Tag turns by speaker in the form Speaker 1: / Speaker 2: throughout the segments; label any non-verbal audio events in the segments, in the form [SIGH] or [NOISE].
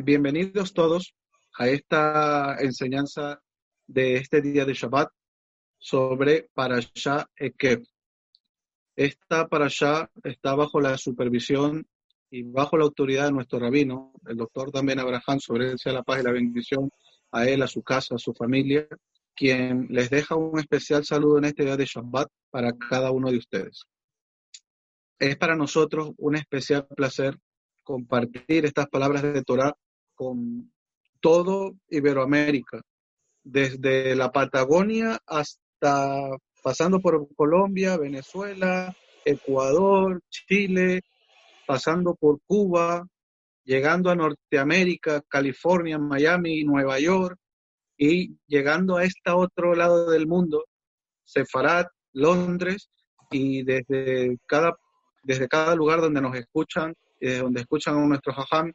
Speaker 1: eh, bienvenidos todos a esta enseñanza de este día de Shabbat sobre Parashá Ekev. Esta Parashá está bajo la supervisión y bajo la autoridad de nuestro rabino, el doctor Damien Abraham, sobre él sea la paz y la bendición a él, a su casa, a su familia, quien les deja un especial saludo en este día de Shabbat para cada uno de ustedes. Es para nosotros un especial placer compartir estas palabras de Torah con todo Iberoamérica, desde la Patagonia hasta pasando por Colombia, Venezuela, Ecuador, Chile, pasando por Cuba, llegando a Norteamérica, California, Miami, Nueva York y llegando a este otro lado del mundo, Sefarad, Londres y desde cada, desde cada lugar donde nos escuchan desde donde escuchan a nuestro jajam,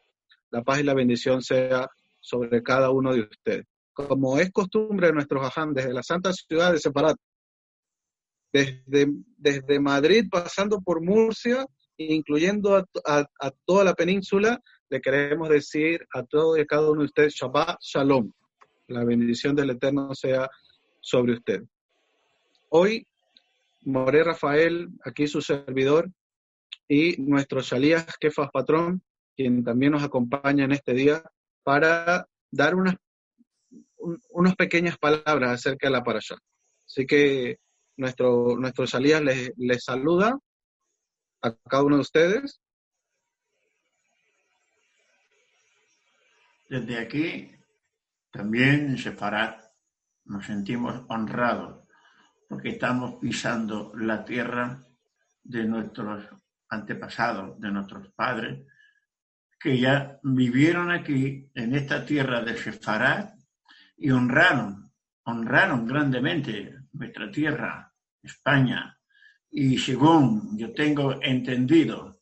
Speaker 1: la paz y la bendición sea sobre cada uno de ustedes. Como es costumbre de nuestro jajam, desde la santa ciudad de Separat, desde, desde Madrid pasando por Murcia, incluyendo a, a, toda la península, le queremos decir a todos y cada uno de ustedes Shabbat Shalom. La bendición del Eterno sea sobre usted. Hoy, Moré Rafael, aquí su servidor, y nuestro Shalías Kefas Patrón, quien también nos acompaña en este día, para dar unas, unas pequeñas palabras acerca de la parasha. Así que nuestro, nuestro Shalías les, les saluda a cada uno de ustedes.
Speaker 2: Desde aquí, también en nos sentimos honrados porque estamos pisando la tierra de nuestros antepasados, de nuestros padres, que ya vivieron aquí, en esta tierra de Sefarad, y honraron, honraron grandemente nuestra tierra, España. Y según yo tengo entendido,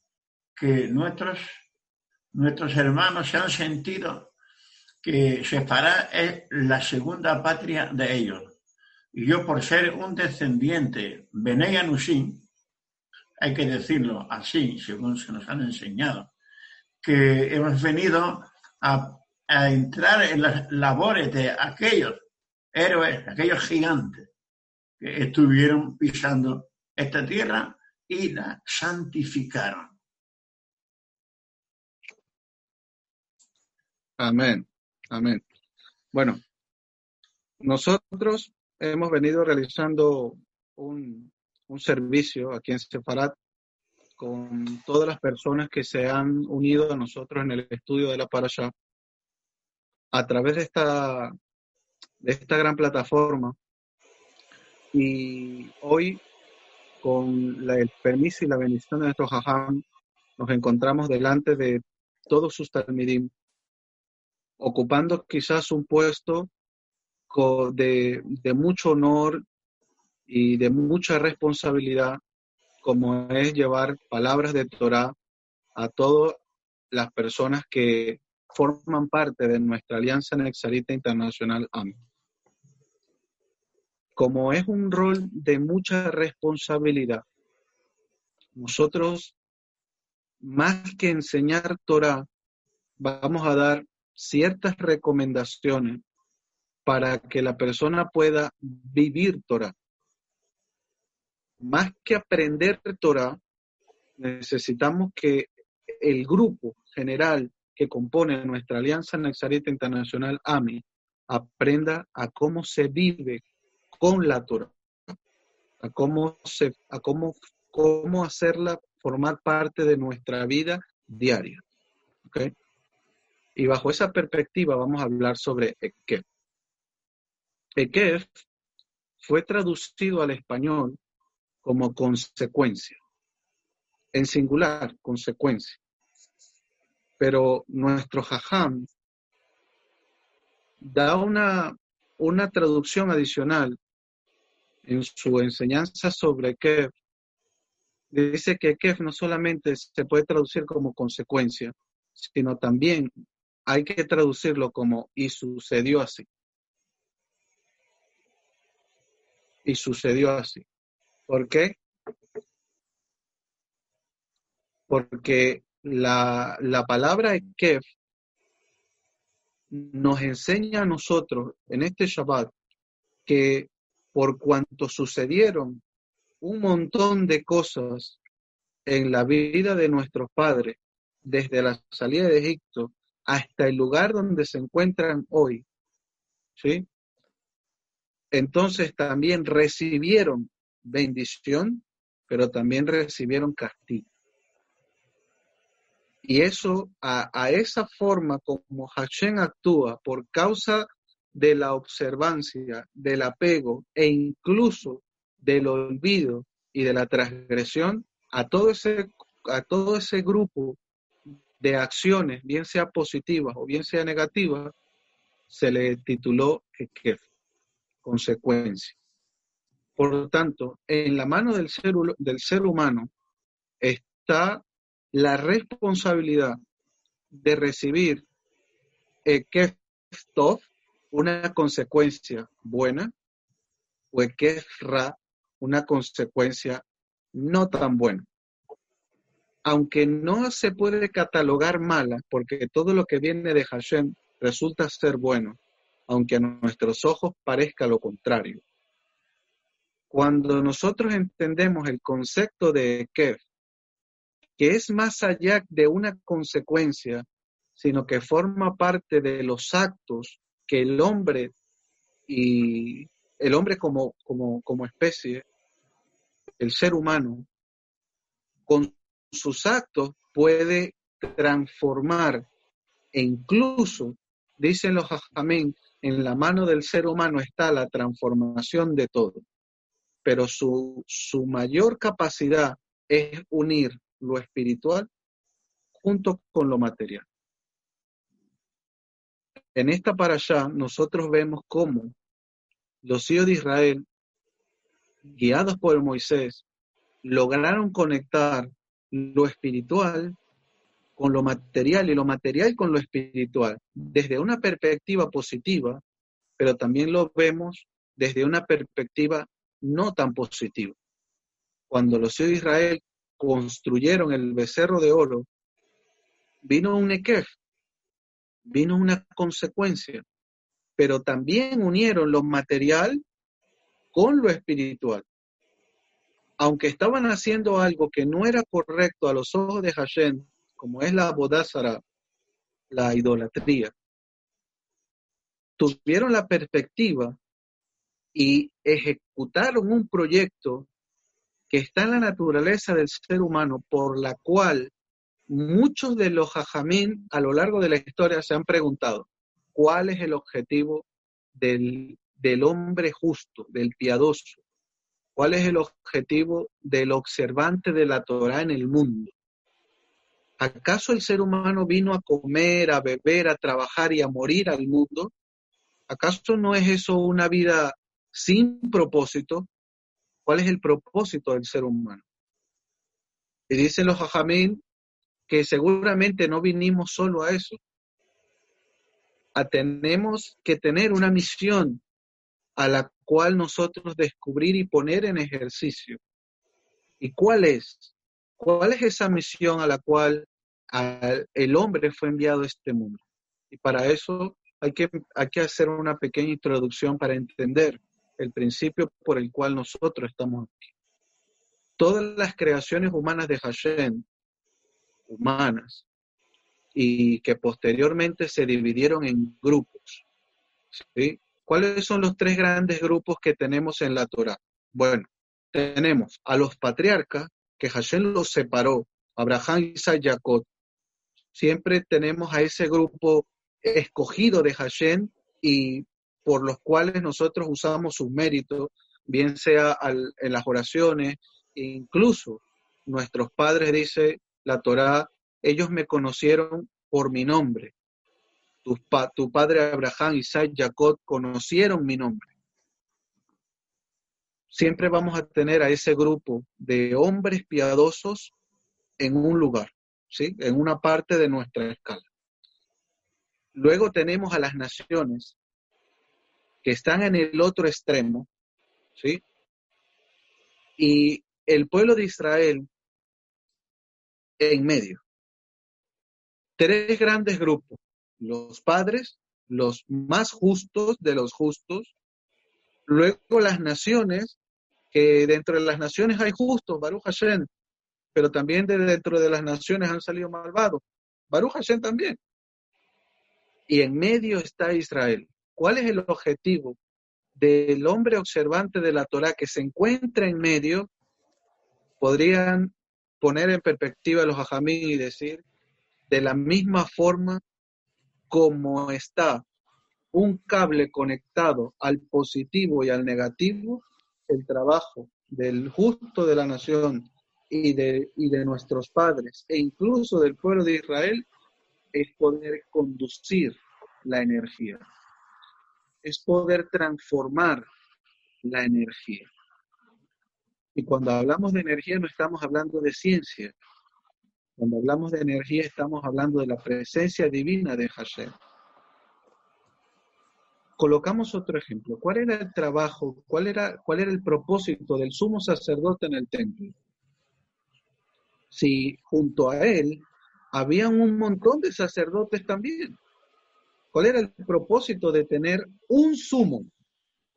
Speaker 2: que nuestros, nuestros hermanos se han sentido que Sefarad es la segunda patria de ellos. Y yo, por ser un descendiente, Benei hay que decirlo así, según se nos han enseñado, que hemos venido a, entrar en las labores de aquellos héroes, aquellos gigantes que estuvieron pisando esta tierra y la santificaron.
Speaker 1: Amén, amén. Bueno, nosotros hemos venido realizando un, un servicio aquí en Sefarat con todas las personas que se han unido a nosotros en el estudio de la Parasha a través de esta, esta gran plataforma. Y hoy, con el permiso y la bendición de nuestro Jajam, nos encontramos delante de todos sus talmidim, ocupando quizás un puesto de, de mucho honor y de mucha responsabilidad, como es llevar palabras de Torah a todas las personas que forman parte de nuestra Alianza Nexarita Internacional AMI. Como es un rol de mucha responsabilidad, nosotros, más que enseñar Torah, vamos a dar ciertas recomendaciones para que la persona pueda vivir Torah. Más que aprender Torah, necesitamos que el grupo general que compone nuestra Alianza Naxarita Internacional AMI aprenda a cómo se vive con la Torah, a cómo, se, a cómo, cómo hacerla formar parte de nuestra vida diaria. ¿okay? Y bajo esa perspectiva vamos a hablar sobre Ekef. Ekef fue traducido al español como consecuencia, en singular, consecuencia. Pero nuestro jajam da una, una traducción adicional en su enseñanza sobre Kef. Dice que Kef no solamente se puede traducir como consecuencia, sino también hay que traducirlo como y sucedió así. Y sucedió así. ¿Por qué? Porque la, la palabra Kef nos enseña a nosotros en este Shabbat que por cuanto sucedieron un montón de cosas en la vida de nuestros padres, desde la salida de Egipto hasta el lugar donde se encuentran hoy, ¿sí? Entonces también recibieron bendición, pero también recibieron castigo. Y eso, a, a esa forma como Hashem actúa por causa de la observancia, del apego e incluso del olvido y de la transgresión, a todo ese, a todo ese grupo de acciones, bien sea positivas o bien sea negativas, se le tituló Ekef, consecuencia. Por tanto, en la mano del ser, del ser humano está la responsabilidad de recibir Tov, una consecuencia buena, o Ra, una consecuencia no tan buena aunque no se puede catalogar mala, porque todo lo que viene de Hashem resulta ser bueno, aunque a nuestros ojos parezca lo contrario. Cuando nosotros entendemos el concepto de Kef, que es más allá de una consecuencia, sino que forma parte de los actos que el hombre y el hombre como, como, especie, el ser humano, con sus actos puede transformar e incluso, dicen los amén, en la mano del ser humano está la transformación de todo, pero su, su mayor capacidad es unir lo espiritual junto con lo material. En esta para nosotros vemos cómo los hijos de Israel, guiados por Moisés, lograron conectar lo espiritual con lo material y lo material con lo espiritual, desde una perspectiva positiva, pero también lo vemos desde una perspectiva no tan positiva. Cuando los hijos de Israel construyeron el becerro de oro, vino un ekef, vino una consecuencia, pero también unieron lo material con lo espiritual aunque estaban haciendo algo que no era correcto a los ojos de Hashem, como es la bodázara, la idolatría, tuvieron la perspectiva y ejecutaron un proyecto que está en la naturaleza del ser humano, por la cual muchos de los hajamín a lo largo de la historia se han preguntado, ¿cuál es el objetivo del, del hombre justo, del piadoso? ¿Cuál es el objetivo del observante de la Torah en el mundo? ¿Acaso el ser humano vino a comer, a beber, a trabajar y a morir al mundo? ¿Acaso no es eso una vida sin propósito? ¿Cuál es el propósito del ser humano? Y dicen los hajamín que seguramente no vinimos solo a eso, tenemos que tener una misión a la cual nosotros descubrir y poner en ejercicio. ¿Y cuál es? ¿Cuál es esa misión a la cual el hombre fue enviado a este mundo? Y para eso hay que hacer una pequeña introducción para entender el principio por el cual nosotros estamos aquí. Todas las creaciones humanas de Hashem, humanas, y que posteriormente se dividieron en grupos. ¿sí? ¿Cuáles son los tres grandes grupos que tenemos en la Torah? Bueno, tenemos a los patriarcas, que Hashem los separó, Abraham, Isaac, Jacob. Siempre tenemos a ese grupo escogido de Hashem y por los cuales nosotros usamos sus méritos, bien sea en las oraciones, incluso nuestros padres, dice la Torá, ellos me conocieron por mi nombre. Tu, padre Abraham, Isaac, Jacob conocieron mi nombre. Siempre vamos a tener a ese grupo de hombres piadosos en un lugar, ¿sí? en una parte de nuestra escala. Luego tenemos a las naciones que están en el otro extremo, ¿sí? Y el pueblo de Israel en medio. Tres grandes grupos, los padres, los más justos de los justos, luego las naciones, que dentro de las naciones hay justos, Baruch Hashem, pero también de dentro de las naciones han salido malvados, Baruch Hashem también. Y en medio está Israel. ¿Cuál es el objetivo del hombre observante de la Torah que se encuentra en medio? Podrían poner en perspectiva los ajamí y decir, de la misma forma como está un cable conectado al positivo y al negativo, el trabajo del justo de la nación y de, y de nuestros padres e incluso del pueblo de Israel es poder conducir la energía es poder transformar la energía. Y cuando hablamos de energía no estamos hablando de ciencia. Cuando hablamos de energía estamos hablando de la presencia divina de Hashem. Colocamos otro ejemplo. ¿Cuál era el trabajo, cuál era, cuál era el propósito del sumo sacerdote en el templo? Si junto a él habían un montón de sacerdotes también. ¿Cuál era el propósito de tener un sumo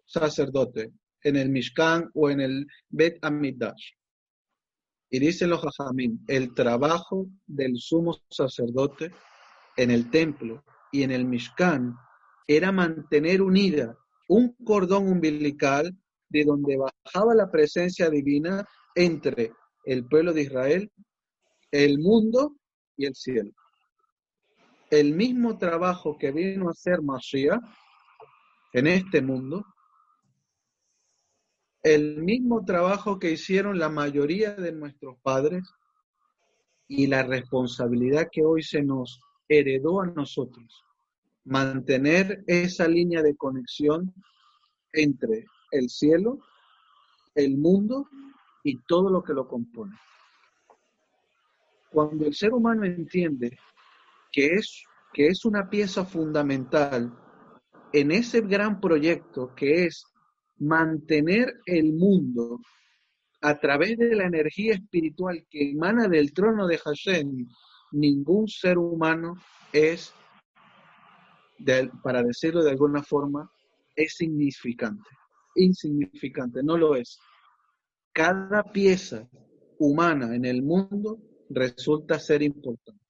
Speaker 1: sacerdote en el Mishkan o en el Bet Amidash? Y dicen los Jajamín, el trabajo del sumo sacerdote en el templo y en el Mishkan era mantener unida un cordón umbilical de donde bajaba la presencia divina entre el pueblo de Israel, el mundo y el cielo el mismo trabajo que vino a hacer Mashiach en este mundo, el mismo trabajo que hicieron la mayoría de nuestros padres y la responsabilidad que hoy se nos heredó a nosotros, mantener esa línea de conexión entre el cielo, el mundo y todo lo que lo compone. Cuando el ser humano entiende que es, que es una pieza fundamental en ese gran proyecto que es mantener el mundo a través de la energía espiritual que emana del trono de Hashem, ningún ser humano es, para decirlo de alguna forma, es significante. Insignificante, no lo es. Cada pieza humana en el mundo resulta ser importante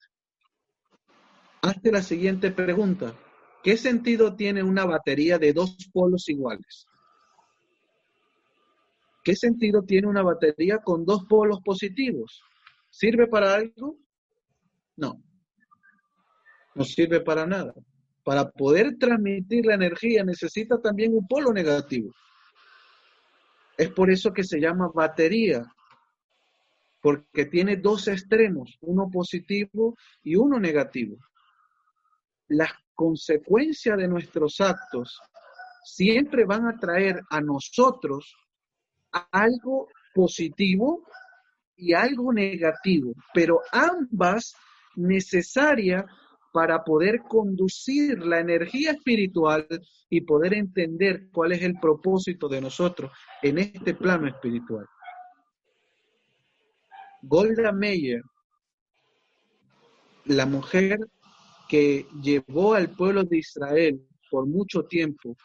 Speaker 1: hazte la siguiente pregunta. ¿Qué sentido tiene una batería de dos polos iguales? ¿Qué sentido tiene una batería con dos polos positivos? ¿Sirve para algo? No. No sirve para nada. Para poder transmitir la energía necesita también un polo negativo. Es por eso que se llama batería, porque tiene dos extremos, uno positivo y uno negativo las consecuencias de nuestros actos siempre van a traer a nosotros algo positivo y algo negativo, pero ambas necesarias para poder conducir la energía espiritual y poder entender cuál es el propósito de nosotros en este plano espiritual. Golda Meir, la mujer que llevó al pueblo de Israel por mucho tiempo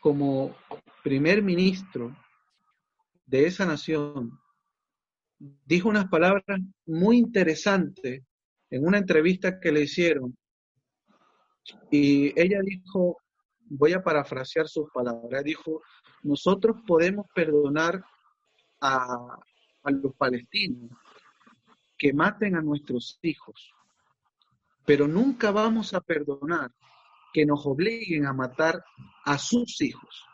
Speaker 1: como primer ministro de esa nación, dijo unas palabras muy interesantes en una entrevista que le hicieron. Y ella dijo, voy a parafrasear sus palabras, dijo, nosotros podemos perdonar a, a los palestinos que maten a nuestros hijos, pero nunca vamos a perdonar que nos obliguen a matar a sus hijos.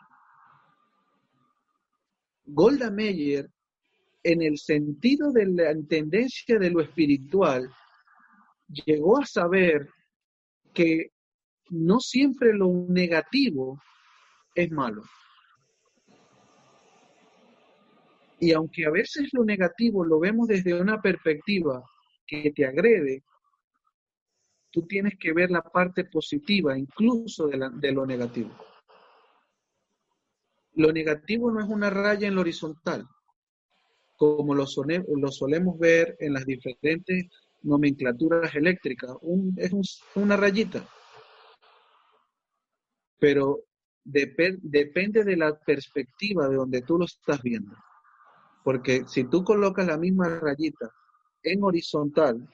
Speaker 1: Golda Meir, en el sentido de la tendencia de lo espiritual, llegó a saber que no siempre lo negativo es malo. Y aunque a veces lo negativo lo vemos desde una perspectiva que te agrede, tú tienes que ver la parte positiva incluso de, lo negativo. Lo negativo no es una raya en lo horizontal, como lo, solemos ver en las diferentes nomenclaturas eléctricas. es una rayita. Pero depende de la perspectiva de donde tú lo estás viendo. Porque si tú colocas la misma rayita en horizontal,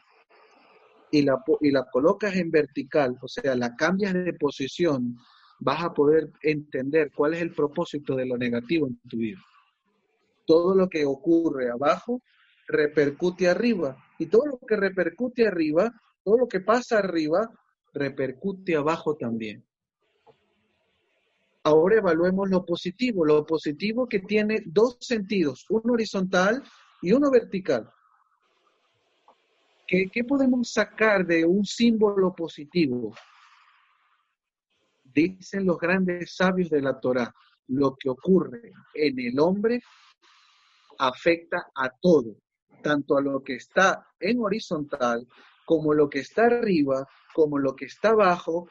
Speaker 1: y la, y la colocas en vertical, o sea, la cambias de posición, vas a poder entender cuál es el propósito de lo negativo en tu vida. Todo lo que ocurre abajo repercute arriba y todo lo que repercute arriba, todo lo que pasa arriba, repercute abajo también. Ahora evaluemos lo positivo, lo positivo que tiene dos sentidos, uno horizontal y uno vertical. ¿Qué, podemos sacar de un símbolo positivo? Dicen los grandes sabios de la Torah, lo que ocurre en el hombre afecta a todo, tanto a lo que está en horizontal como lo que está arriba, como lo que está abajo,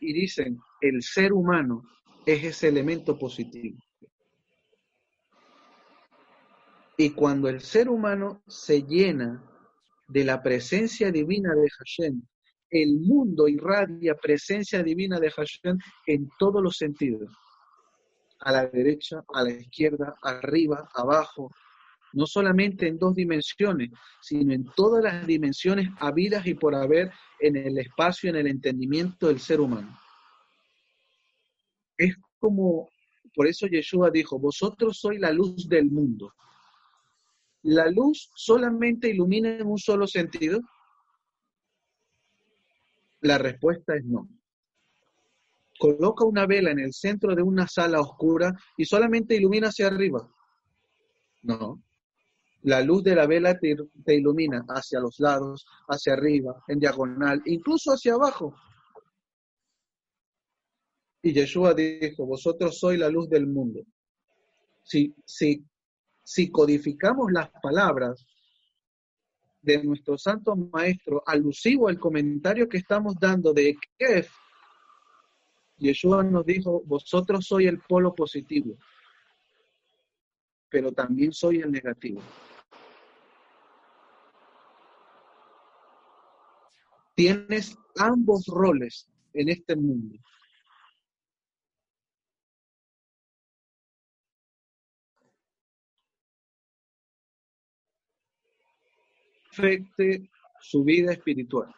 Speaker 1: y dicen, el ser humano es ese elemento positivo. Y cuando el ser humano se llena de la presencia divina de Hashem. El mundo irradia presencia divina de Hashem en todos los sentidos. A la derecha, a la izquierda, arriba, abajo. No solamente en dos dimensiones, sino en todas las dimensiones habidas y por haber en el espacio, en el entendimiento del ser humano. Es como, por eso Yeshua dijo, vosotros sois la luz del mundo. ¿La luz solamente ilumina en un solo sentido? La respuesta es no. Coloca una vela en el centro de una sala oscura y solamente ilumina hacia arriba. No. La luz de la vela te, ilumina hacia los lados, hacia arriba, en diagonal, incluso hacia abajo. Y Yeshua dijo, vosotros sois la luz del mundo. Si, si si codificamos las palabras de nuestro santo maestro alusivo al comentario que estamos dando de Kef, Yeshua nos dijo, vosotros sois el polo positivo, pero también soy el negativo. Tienes ambos roles en este mundo. Afecte su vida espiritual.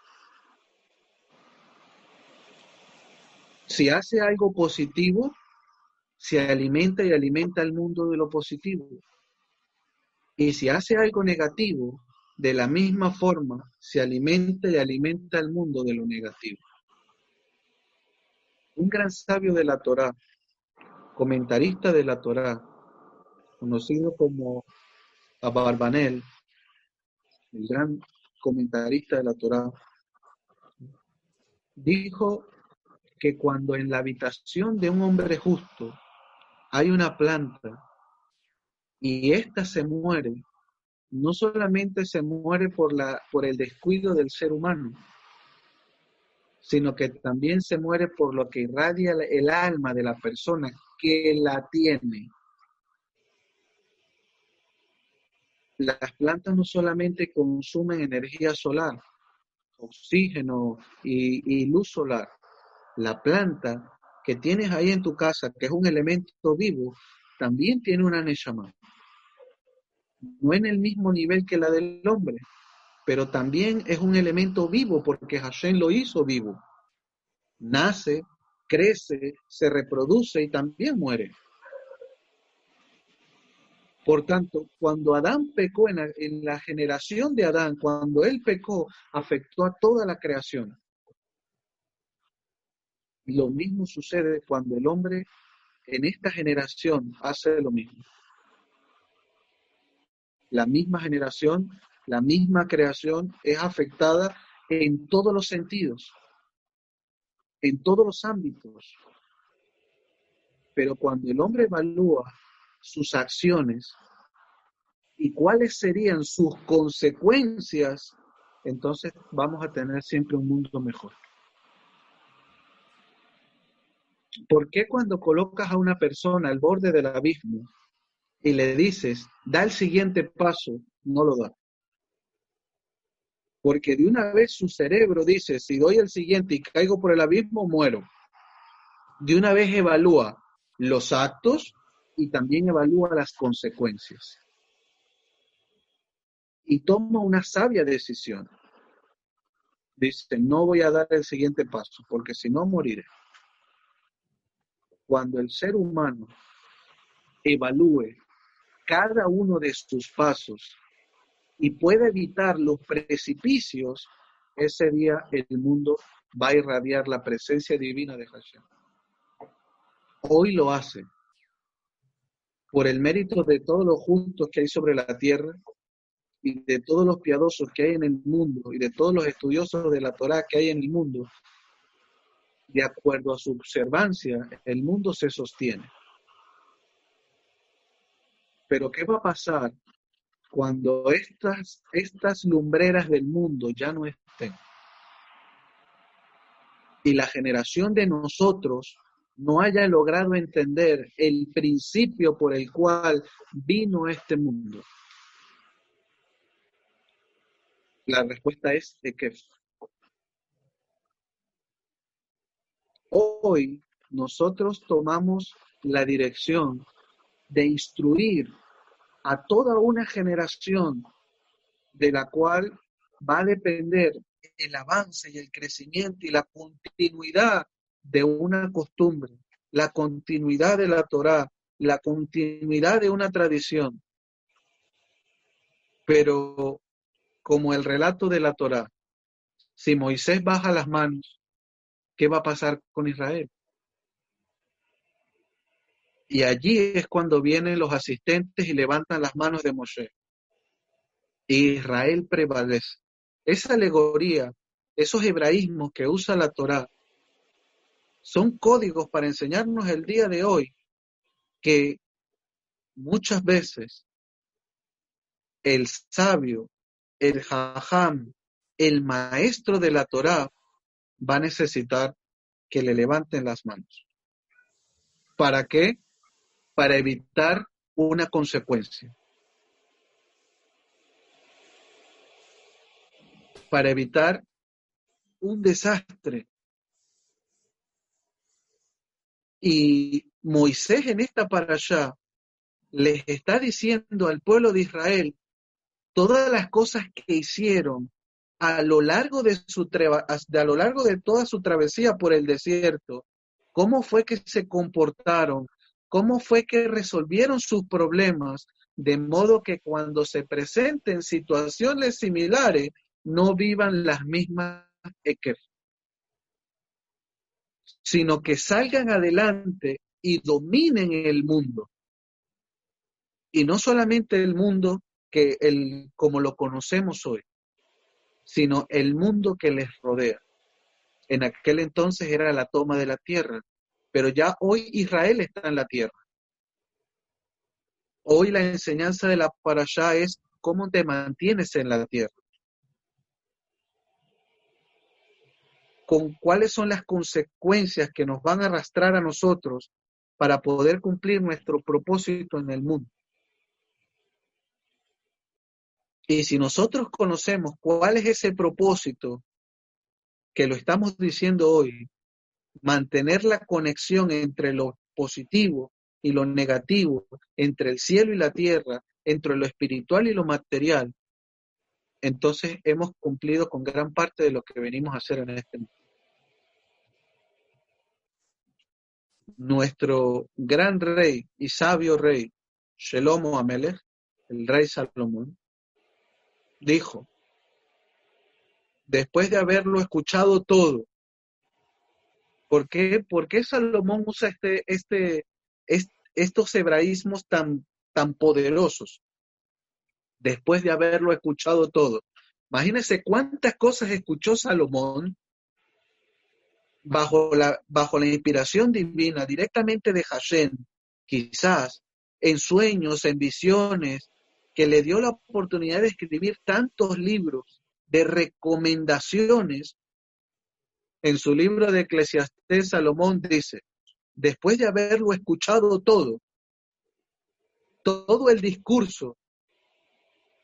Speaker 1: Si hace algo positivo, se alimenta y alimenta al mundo de lo positivo. Y si hace algo negativo, de la misma forma se alimenta y alimenta al mundo de lo negativo. Un gran sabio de la Torá, comentarista de la Torá, conocido como Abarbanel, el gran comentarista de la Torá, dijo que cuando en la habitación de un hombre justo hay una planta y ésta se muere, no solamente se muere por, la, por el descuido del ser humano, sino que también se muere por lo que irradia el alma de la persona que la tiene. Las plantas no solamente consumen energía solar, oxígeno y, luz solar. La planta que tienes ahí en tu casa, que es un elemento vivo, también tiene una Neshama. No en el mismo nivel que la del hombre, pero también es un elemento vivo porque Hashem lo hizo vivo. Nace, crece, se reproduce y también muere. Por tanto, cuando Adán pecó en la, generación de Adán, cuando él pecó, afectó a toda la creación. Lo mismo sucede cuando el hombre en esta generación hace lo mismo. La misma generación la misma creación es afectada en todos los sentidos, en todos los ámbitos. Pero cuando el hombre evalúa sus acciones y cuáles serían sus consecuencias, entonces vamos a tener siempre un mundo mejor. ¿Por qué cuando colocas a una persona al borde del abismo y le dices, da el siguiente paso, no lo da? porque de una vez su cerebro dice, si doy el siguiente y caigo por el abismo, muero. De una vez evalúa los actos y también evalúa las consecuencias. Y toma una sabia decisión. Dice, no voy a dar el siguiente paso, porque si no, moriré. Cuando el ser humano evalúe cada uno de sus pasos y puede evitar los precipicios, ese día el mundo va a irradiar la presencia divina de Hashem. Hoy lo hace por el mérito de todos los justos que hay sobre la tierra y de todos los piadosos que hay en el mundo y de todos los estudiosos de la Torah que hay en el mundo, de acuerdo a su observancia, el mundo se sostiene. Pero ¿qué va a pasar cuando estas, estas lumbreras del mundo ya no estén y la generación de nosotros no haya logrado entender el principio por el cual vino este mundo? La respuesta es de que hoy nosotros tomamos la dirección de instruir a toda una generación de la cual va a depender el avance y el crecimiento y la continuidad de una costumbre, la continuidad de la Torá, la continuidad de una tradición. Pero como el relato de la Torá, si Moisés baja las manos, ¿qué va a pasar con Israel? Y allí es cuando vienen los asistentes y levantan las manos de Moshe. Israel prevalece. Esa alegoría, esos hebraísmos que usa la Torá, son códigos para enseñarnos el día de hoy que muchas veces el sabio, el jajam, el maestro de la Torá va a necesitar que le levanten las manos. ¿Para qué? para evitar una consecuencia. Para evitar un desastre. Y Moisés en esta para allá les está diciendo al pueblo de Israel todas las cosas que hicieron a lo largo de su a lo largo de toda su travesía por el desierto, cómo fue que se comportaron, cómo fue que resolvieron sus problemas de modo que cuando se presenten situaciones similares no vivan las mismas sino que salgan adelante y dominen el mundo. Y no solamente el mundo que el, como lo conocemos hoy, sino el mundo que les rodea. En aquel entonces era la toma de la tierra, pero ya hoy Israel está en la tierra. Hoy la enseñanza de la allá es cómo te mantienes en la tierra. Con cuáles son las consecuencias que nos van a arrastrar a nosotros para poder cumplir nuestro propósito en el mundo. Y si nosotros conocemos cuál es ese propósito, que lo estamos diciendo hoy, mantener la conexión entre lo positivo y lo negativo, entre el cielo y la tierra, entre lo espiritual y lo material, entonces hemos cumplido con gran parte de lo que venimos a hacer en este mundo. Nuestro gran rey y sabio rey, Shelomo Amelech, el rey Salomón, dijo, después de haberlo escuchado todo, ¿por qué, ¿por qué Salomón usa este, este, estos hebraísmos tan, tan poderosos? Después de haberlo escuchado todo. Imagínense cuántas cosas escuchó Salomón bajo la, bajo la inspiración divina directamente de Hashem, quizás en sueños, en visiones, que le dio la oportunidad de escribir tantos libros de recomendaciones. En su libro de Eclesiastés, Salomón dice, después de haberlo escuchado todo, todo el discurso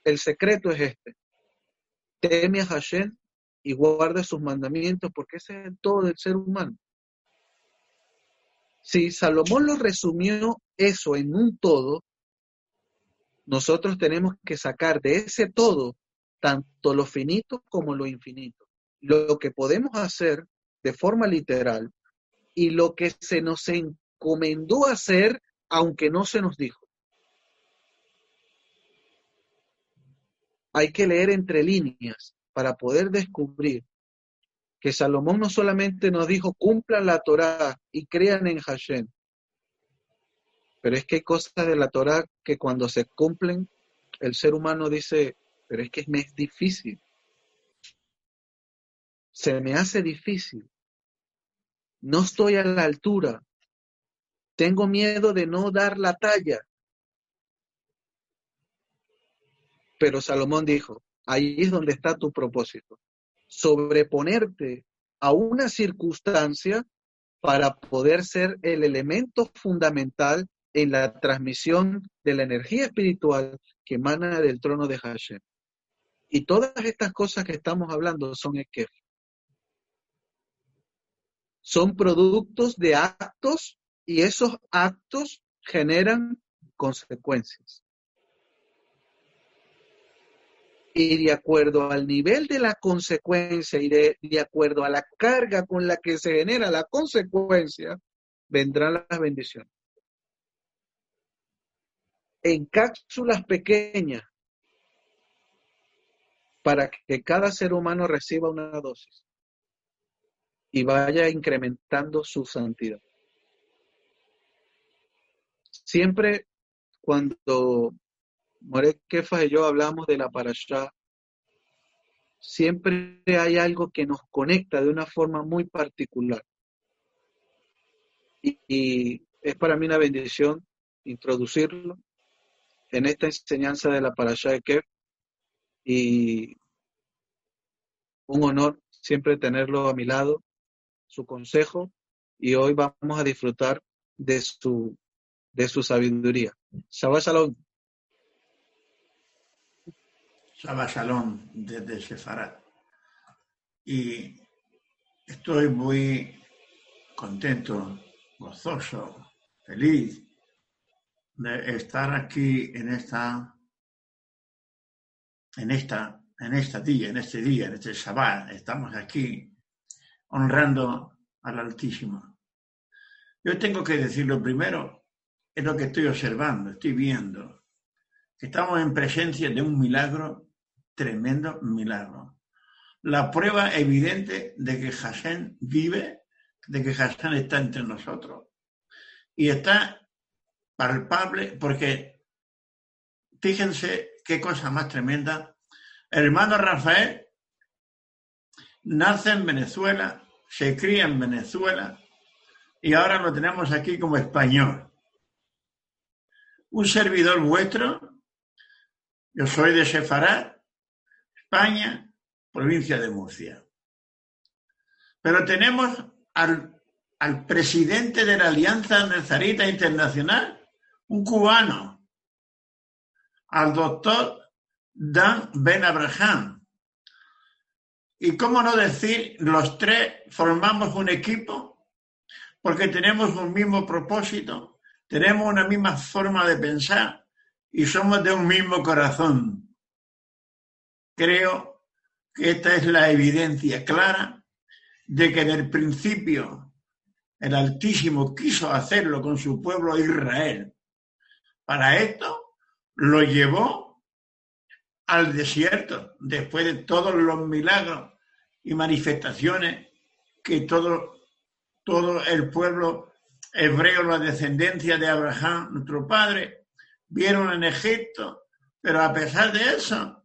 Speaker 1: el secreto es este. Teme a Hashem y guarda sus mandamientos porque ese es el todo del ser humano. Si Salomón lo resumió eso en un todo, nosotros tenemos que sacar de ese todo tanto lo finito como lo infinito. Lo que podemos hacer de forma literal y lo que se nos encomendó hacer aunque no se nos dijo. Hay que leer entre líneas para poder descubrir que Salomón no solamente nos dijo cumplan la Torá y crean en Hashem, pero es que hay cosas de la Torá que cuando se cumplen, el ser humano dice, pero es que me es difícil. Se me hace difícil. No estoy a la altura. Tengo miedo de no dar la talla. Pero Salomón dijo, ahí es donde está tu propósito, sobreponerte a una circunstancia para poder ser el elemento fundamental en la transmisión de la energía espiritual que emana del trono de Hashem. Y todas estas cosas que estamos hablando son Ekef. Son productos de actos y esos actos generan consecuencias y de acuerdo al nivel de la consecuencia y de, acuerdo a la carga con la que se genera la consecuencia, vendrán las bendiciones. En cápsulas pequeñas, para que cada ser humano reciba una dosis y vaya incrementando su santidad. Siempre cuando More Kefa y yo hablamos de la parashá, siempre hay algo que nos conecta de una forma muy particular. Y, es para mí una bendición introducirlo en esta enseñanza de la parashá de Kev y un honor siempre tenerlo a mi lado, su consejo, y hoy vamos a disfrutar de su, de su sabiduría. Shabbat Shalom.
Speaker 2: Shabbat Shalom desde Sefarat. Y estoy muy contento, gozoso, feliz de estar aquí en esta, en esta, en esta día, en este día, en este Shabbat. Estamos aquí honrando al Altísimo. Yo tengo que decir lo primero, es lo que estoy observando, estoy viendo, que estamos en presencia de un milagro tremendo milagro. La prueba evidente de que Hashem vive, de que Hashem está entre nosotros. Y está palpable porque fíjense qué cosa más tremenda. El hermano Rafael nace en Venezuela, se cría en Venezuela y ahora lo tenemos aquí como español. Un servidor vuestro, yo soy de Sefarat, España, provincia de Murcia. Pero tenemos al, al presidente de la Alianza Nazarita Internacional, un cubano, al doctor Dan Ben Abraham. Y cómo no decir, los tres formamos un equipo porque tenemos un mismo propósito, tenemos una misma forma de pensar y somos de un mismo corazón. Creo que esta es la evidencia clara de que en el principio el Altísimo quiso hacerlo con su pueblo Israel. Para esto lo llevó al desierto, después de todos los milagros y manifestaciones que todo, todo el pueblo hebreo, la descendencia de Abraham, nuestro padre, vieron en Egipto, pero a pesar de eso,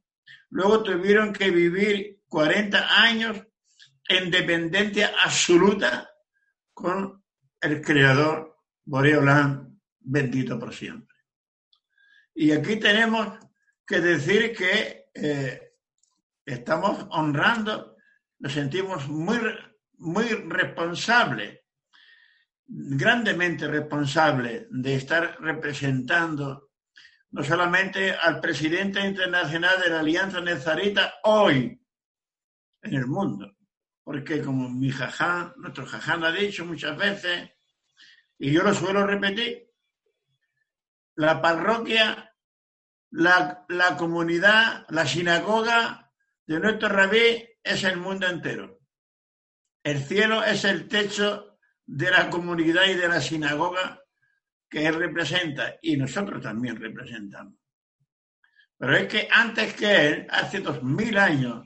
Speaker 2: luego tuvieron que vivir 40 años en dependencia absoluta con el Creador Boreolán, bendito por siempre. Y aquí tenemos que decir que eh, estamos honrando, nos sentimos muy, muy responsables, grandemente responsables de estar representando no solamente al presidente internacional de la Alianza Nezarita hoy en el mundo, porque como mi jaján, nuestro jaján ha dicho muchas veces, y yo lo suelo repetir, la parroquia, la, la comunidad, la sinagoga de nuestro rabí es el mundo entero. El cielo es el techo de la comunidad y de la sinagoga que él representa y nosotros también representamos. Pero es que antes que él, hace dos mil años,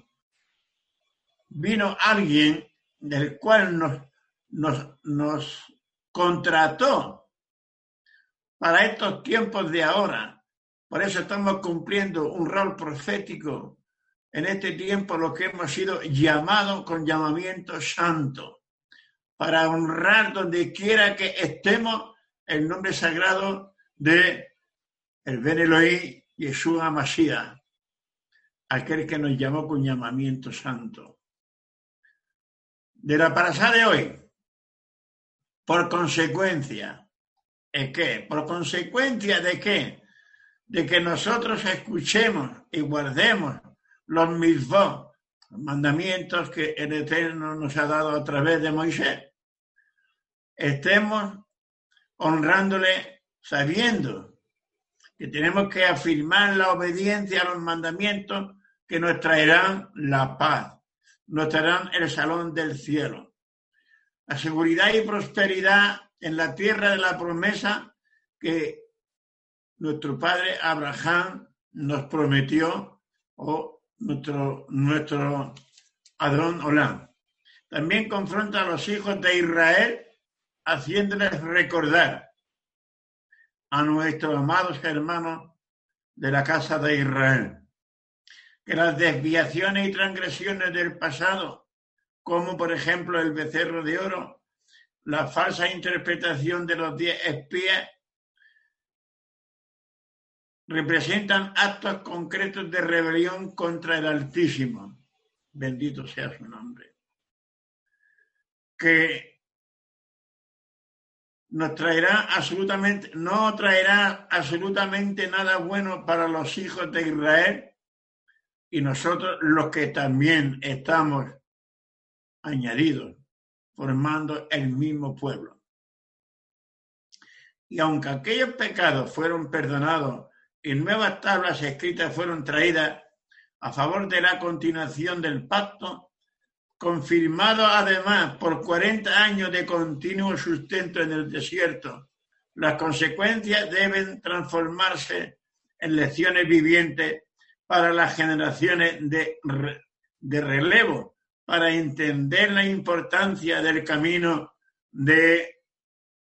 Speaker 2: vino alguien del cual nos, nos, nos contrató para estos tiempos de ahora. Por eso estamos cumpliendo un rol profético en este tiempo, lo que hemos sido llamados con llamamiento santo, para honrar donde quiera que estemos el nombre sagrado de el Ben Elohim Yeshua Mashiach, aquel que nos llamó con llamamiento santo. De la parasha de hoy, por consecuencia, ¿es qué? Por consecuencia de qué? De que nosotros escuchemos y guardemos los mismos mandamientos que el Eterno nos ha dado a través de Moisés. Estemos honrándole sabiendo que tenemos que afirmar la obediencia a los mandamientos que nos traerán la paz, nos traerán el salón del cielo. La seguridad y prosperidad en la tierra de la promesa que nuestro padre Abraham nos prometió o nuestro, nuestro Adón Olán. También confronta a los hijos de Israel haciéndoles recordar a nuestros amados hermanos de la casa de Israel que las desviaciones y transgresiones del pasado, como por ejemplo el becerro de oro, la falsa interpretación de los diez espías, representan actos concretos de rebelión contra el Altísimo. Bendito sea su nombre. Que nos traerá absolutamente, no traerá absolutamente nada bueno para los hijos de Israel y nosotros los que también estamos añadidos, formando el mismo pueblo. Y aunque aquellos pecados fueron perdonados y nuevas tablas escritas fueron traídas a favor de la continuación del pacto, confirmado además por 40 años de continuo sustento en el desierto. Las consecuencias deben transformarse en lecciones vivientes para las generaciones de, relevo, para entender la importancia del camino de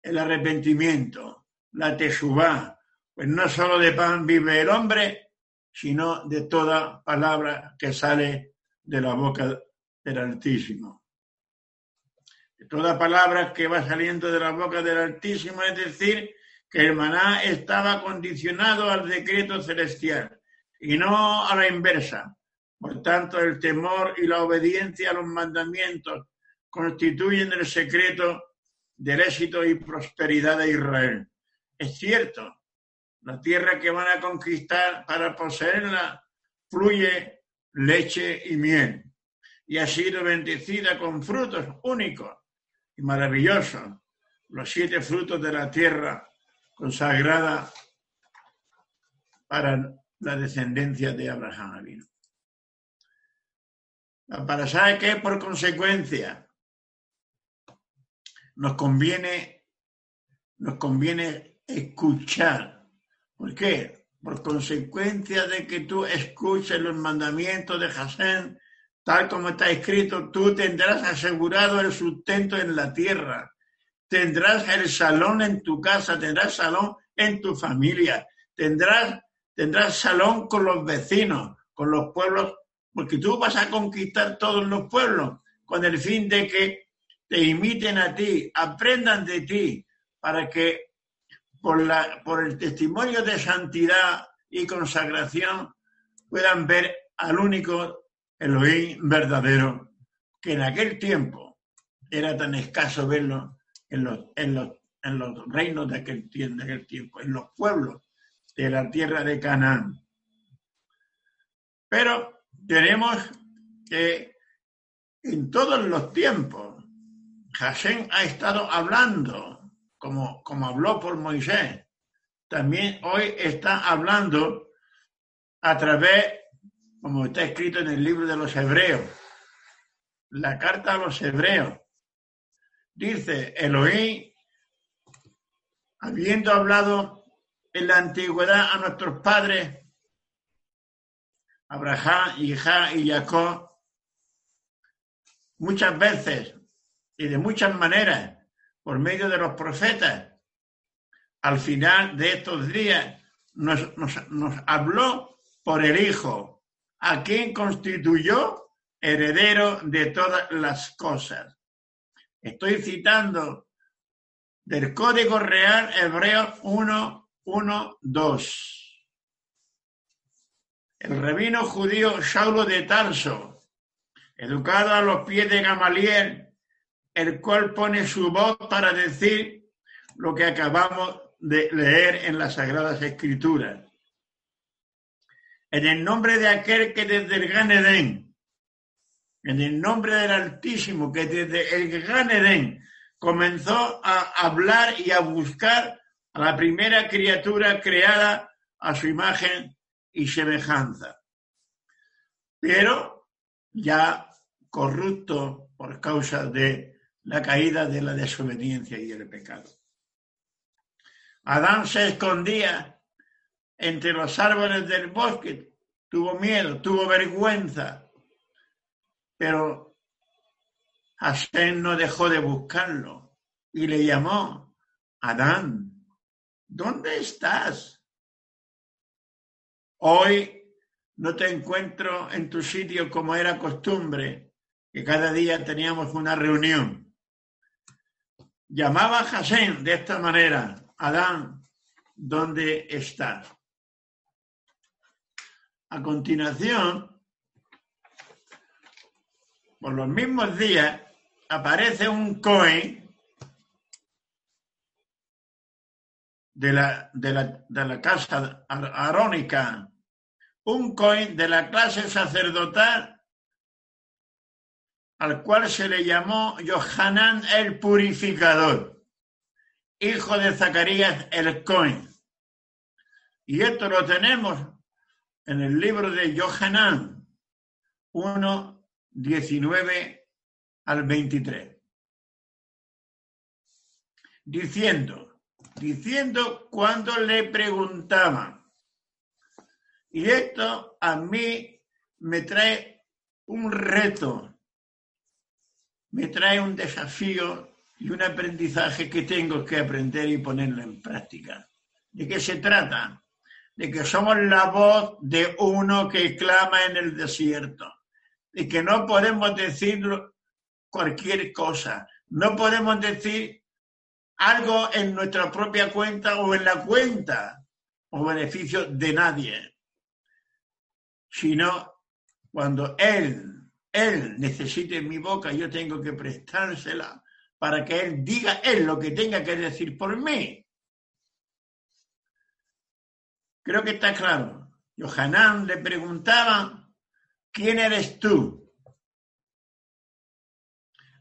Speaker 2: arrepentimiento, la tesubá, pues no solo de pan vive el hombre, sino de toda palabra que sale de la boca del Altísimo. Toda palabra que va saliendo de la boca del Altísimo es decir, que el maná estaba condicionado al decreto celestial y no a la inversa. Por tanto, el temor y la obediencia a los mandamientos constituyen el secreto del éxito y prosperidad de Israel. Es cierto, la tierra que van a conquistar para poseerla fluye leche y miel y ha sido bendecida con frutos únicos y maravillosos, los siete frutos de la tierra consagrada para la descendencia de Abraham vino. Para saber que por consecuencia nos conviene, nos conviene escuchar. ¿Por qué? Por consecuencia de que tú escuches los mandamientos de Hasén, tal como está escrito, tú tendrás asegurado el sustento en la tierra, tendrás el salón en tu casa, tendrás salón en tu familia, tendrás, tendrás salón con los vecinos, con los pueblos, porque tú vas a conquistar todos los pueblos con el fin de que te imiten a ti, aprendan de ti, para que por, la, por el testimonio de santidad y consagración puedan ver al único Elohim verdadero, que en aquel tiempo era tan escaso verlo en los, en los, en los reinos de aquel, tiempo, en los pueblos de la tierra de Canaán. Pero tenemos que en todos los tiempos Hashem ha estado hablando, como, como habló por Moisés. También hoy está hablando a través, como está escrito en el libro de los Hebreos, la carta a los Hebreos. Dice, Elohim, habiendo hablado en la antigüedad a nuestros padres, Abraham, Isaac y Jacob, muchas veces y de muchas maneras por medio de los profetas. Al final de estos días nos, habló por el Hijo, a quien constituyó heredero de todas las cosas. Estoy citando del Código Real Hebreo 1, 1, 2. El rabino judío Saulo de Tarso, educado a los pies de Gamaliel, el cual pone su voz para decir lo que acabamos de leer en las Sagradas Escrituras. En el nombre de aquel que desde el Ganedén, en el nombre del Altísimo, que desde el Ganedén comenzó a hablar y a buscar a la primera criatura creada a su imagen y semejanza. Pero ya corrupto por causa de la caída de la desobediencia y el pecado. Adán se escondía entre los árboles del bosque, tuvo miedo, tuvo vergüenza, pero Hashem no dejó de buscarlo y le llamó, Adán, ¿dónde estás? Hoy no te encuentro en tu sitio como era costumbre, que cada día teníamos una reunión. Llamaba a Hashem de esta manera, Adán, ¿dónde estás? A continuación, por los mismos días, aparece un Cohen de la, de la, de la casa arónica, un Cohen de la clase sacerdotal al cual se le llamó Johanán el Purificador, hijo de Zacarías el Cohen. Y esto lo tenemos en el libro de Johanán 1, 19 al 23. Diciendo, diciendo cuando le preguntaban, y esto a mí me trae un reto me trae un desafío y un aprendizaje que tengo que aprender y ponerlo en práctica. ¿De qué se trata? De que somos la voz de uno que clama en el desierto, de que no podemos decir cualquier cosa, no podemos decir algo en nuestra propia cuenta o en la cuenta o beneficio de nadie, sino cuando Él Él necesite mi boca, yo tengo que prestársela para que Él diga Él lo que tenga que decir por mí. Creo que está claro. Johanán le preguntaba, ¿quién eres tú?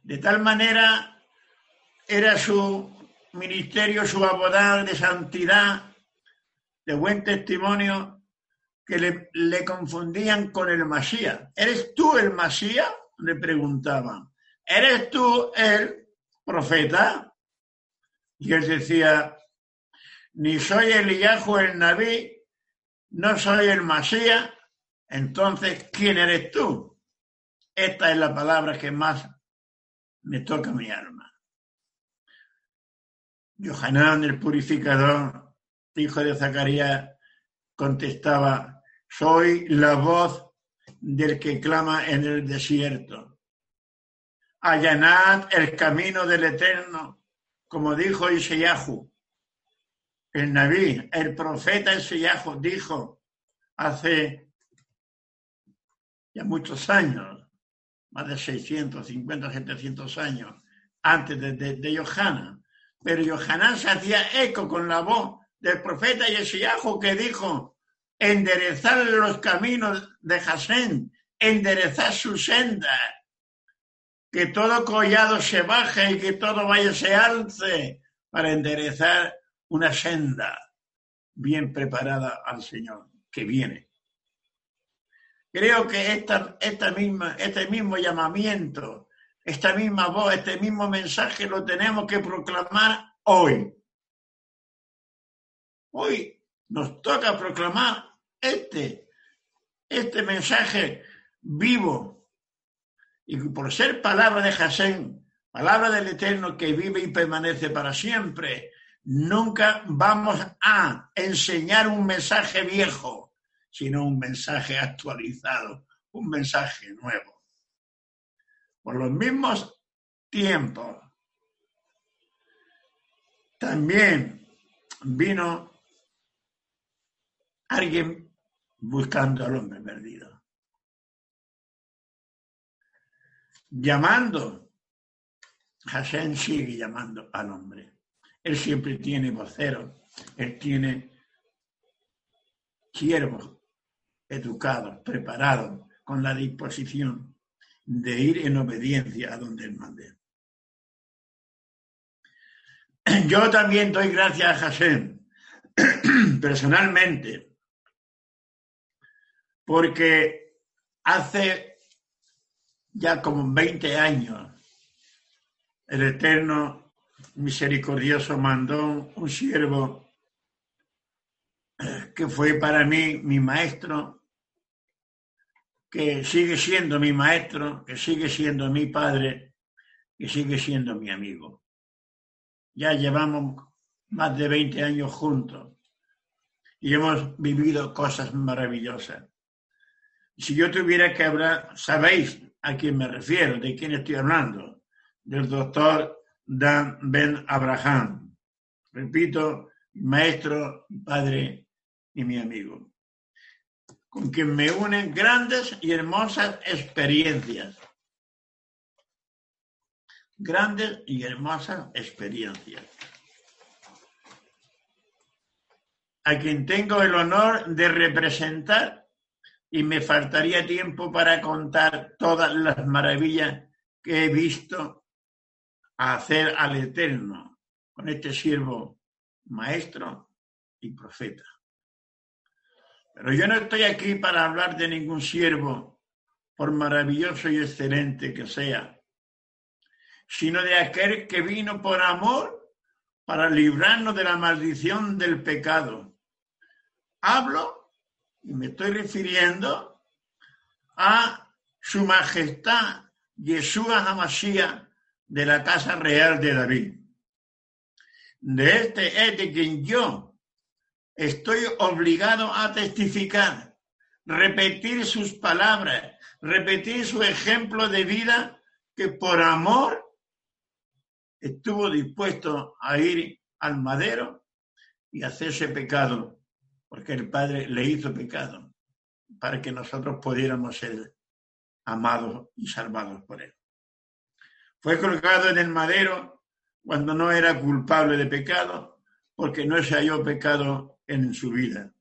Speaker 2: De tal manera era su ministerio, su abogado de santidad, de buen testimonio, que le, confundían con el Masías. ¿Eres tú el Masías? Le preguntaban. ¿Eres tú el profeta? Y él decía, ni soy Eliyahu el Naví, no soy el Masías, entonces, ¿quién eres tú? Esta es la palabra que más me toca mi alma. Johanán el purificador, hijo de Zacarías, contestaba, soy la voz del que clama en el desierto. Allanad el camino del Eterno, como dijo Isaíahu. El Naví, el profeta Isaíahu dijo hace ya muchos años, más de 650, 700 años, antes de, de, Johanna. Pero Johanna se hacía eco con la voz del profeta Yesiahu que dijo, enderezar los caminos de Hasén, enderezar su senda, que todo collado se baje y que todo vaya se alce para enderezar una senda bien preparada al Señor que viene. Creo que esta, esta misma, este mismo llamamiento, esta misma voz, este mismo mensaje lo tenemos que proclamar hoy. Hoy nos toca proclamar este, este mensaje vivo. Y por ser palabra de Jasén, palabra del Eterno que vive y permanece para siempre, nunca vamos a enseñar un mensaje viejo, sino un mensaje actualizado, un mensaje nuevo. Por los mismos tiempos, también vino alguien buscando al hombre perdido. Llamando, Hashem sigue llamando al hombre. Él siempre tiene voceros, él tiene siervos educados, preparados, con la disposición de ir en obediencia a donde él mande. [CLEARS THROAT] Yo también doy gracias a Hashem, [CLEARS THROAT] personalmente, porque hace ya como 20 años el Eterno Misericordioso mandó un siervo que fue para mí mi maestro, que sigue siendo mi maestro, que sigue siendo mi padre, que sigue siendo mi amigo. Ya llevamos más de 20 años juntos y hemos vivido cosas maravillosas. Si yo tuviera que hablar, sabéis a quién me refiero, de quién estoy hablando, del doctor Dan Ben Abraham. Repito, maestro, padre y mi amigo, con quien me unen grandes y hermosas experiencias grandes y hermosas experiencias. A quien tengo el honor de representar y me faltaría tiempo para contar todas las maravillas que he visto hacer al Eterno con este siervo maestro y profeta. Pero yo no estoy aquí para hablar de ningún siervo, por maravilloso y excelente que sea, sino de aquel que vino por amor para librarnos de la maldición del pecado. Hablo y me estoy refiriendo a su majestad Yeshua Hamashiach de la casa real de David. De este es de quien yo estoy obligado a testificar, repetir sus palabras, repetir su ejemplo de vida que por amor estuvo dispuesto a ir al madero y hacerse pecado, porque el Padre le hizo pecado, para que nosotros pudiéramos ser amados y salvados por él. Fue colgado en el madero cuando no era culpable de pecado, porque no se halló pecado en su vida.